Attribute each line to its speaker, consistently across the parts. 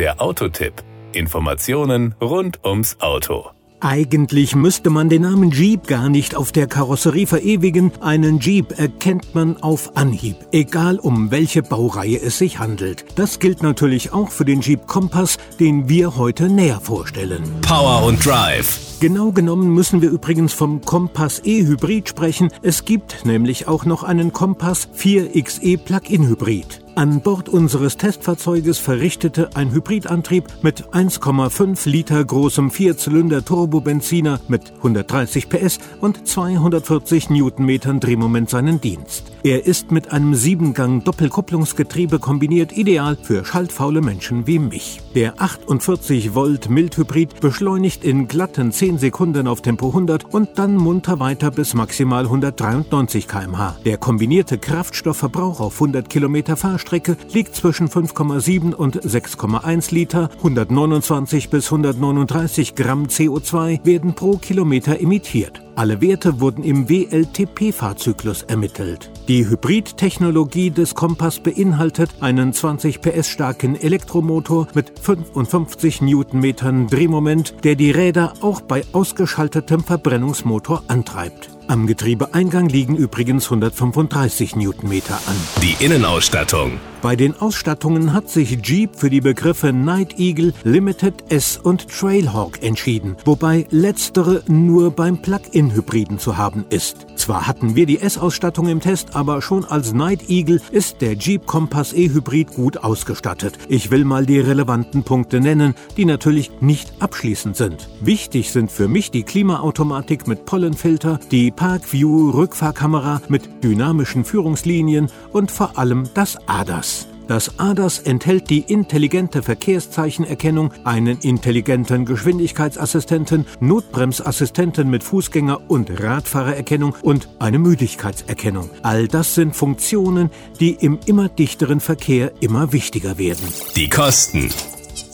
Speaker 1: Der Autotipp. Informationen rund ums Auto.
Speaker 2: Eigentlich müsste man den Namen Jeep gar nicht auf der Karosserie verewigen. Einen Jeep erkennt man auf Anhieb, egal um welche Baureihe es sich handelt. Das gilt natürlich auch für den Jeep Compass, den wir heute näher vorstellen.
Speaker 1: Power und Drive.
Speaker 2: Genau genommen müssen wir übrigens vom Kompass E-Hybrid sprechen. Es gibt nämlich auch noch einen Kompass 4XE Plug-in Hybrid. An Bord unseres Testfahrzeuges verrichtete ein Hybridantrieb mit 1,5 Liter großem Vierzylinder-Turbobenziner mit 130 PS und 240 Newtonmetern Drehmoment seinen Dienst. Er ist mit einem 7-Gang-Doppelkupplungsgetriebe kombiniert ideal für schaltfaule Menschen wie mich. Der 48 Volt Mildhybrid beschleunigt in glatten 10 Sekunden auf Tempo 100 und dann munter weiter bis maximal 193 km/h. Der kombinierte Kraftstoffverbrauch auf 100 Kilometer Fahrstrecke liegt zwischen 5,7 und 6,1 Liter. 129 bis 139 Gramm CO2 werden pro Kilometer emittiert. Alle Werte wurden im WLTP-Fahrzyklus ermittelt. Die Hybridtechnologie des Kompass beinhaltet einen 20 PS starken Elektromotor mit 55 Newtonmetern Drehmoment, der die Räder auch bei ausgeschaltetem Verbrennungsmotor antreibt. Am Getriebeeingang liegen übrigens 135 Newtonmeter an.
Speaker 1: Die Innenausstattung.
Speaker 2: Bei den Ausstattungen hat sich Jeep für die Begriffe Night Eagle, Limited S und Trailhawk entschieden, wobei letztere nur beim Plug-in-Hybriden zu haben ist. Zwar hatten wir die S-Ausstattung im Test, aber schon als Night Eagle ist der Jeep Compass E-Hybrid gut ausgestattet. Ich will mal die relevanten Punkte nennen, die natürlich nicht abschließend sind. Wichtig sind für mich die Klimaautomatik mit Pollenfilter, die Parkview Rückfahrkamera mit dynamischen Führungslinien und vor allem das ADAS. Das ADAS enthält die intelligente Verkehrszeichenerkennung, einen intelligenten Geschwindigkeitsassistenten, Notbremsassistenten mit Fußgänger- und Radfahrererkennung und eine Müdigkeitserkennung. All das sind Funktionen, die im immer dichteren Verkehr immer wichtiger werden.
Speaker 1: Die Kosten.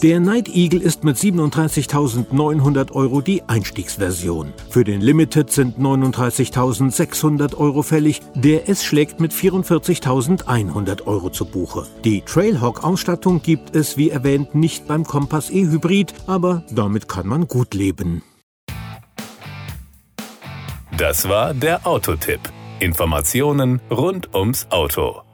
Speaker 2: Der Night Eagle ist mit 37.900 Euro die Einstiegsversion. Für den Limited sind 39.600 Euro fällig. Der S schlägt mit 44.100 Euro zu Buche. Die Trailhawk-Ausstattung gibt es, wie erwähnt, nicht beim Kompass E-Hybrid, aber damit kann man gut leben.
Speaker 1: Das war der Autotipp. Informationen rund ums Auto.